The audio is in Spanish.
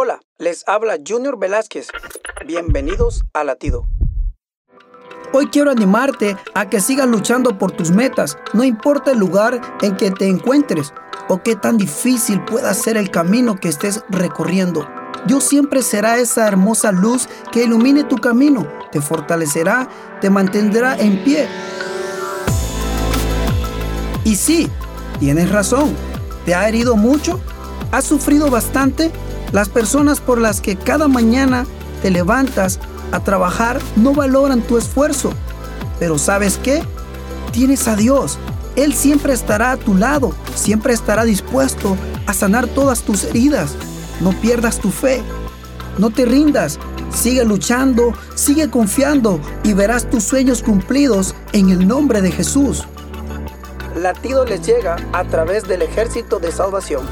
Hola, les habla Junior Velázquez. Bienvenidos a Latido. Hoy quiero animarte a que sigas luchando por tus metas, no importa el lugar en que te encuentres o qué tan difícil pueda ser el camino que estés recorriendo. Dios siempre será esa hermosa luz que ilumine tu camino, te fortalecerá, te mantendrá en pie. Y sí, tienes razón, ¿te ha herido mucho? ¿Has sufrido bastante? Las personas por las que cada mañana te levantas a trabajar no valoran tu esfuerzo. Pero ¿sabes qué? Tienes a Dios. Él siempre estará a tu lado, siempre estará dispuesto a sanar todas tus heridas. No pierdas tu fe. No te rindas. Sigue luchando, sigue confiando y verás tus sueños cumplidos en el nombre de Jesús. Latido les llega a través del ejército de salvación.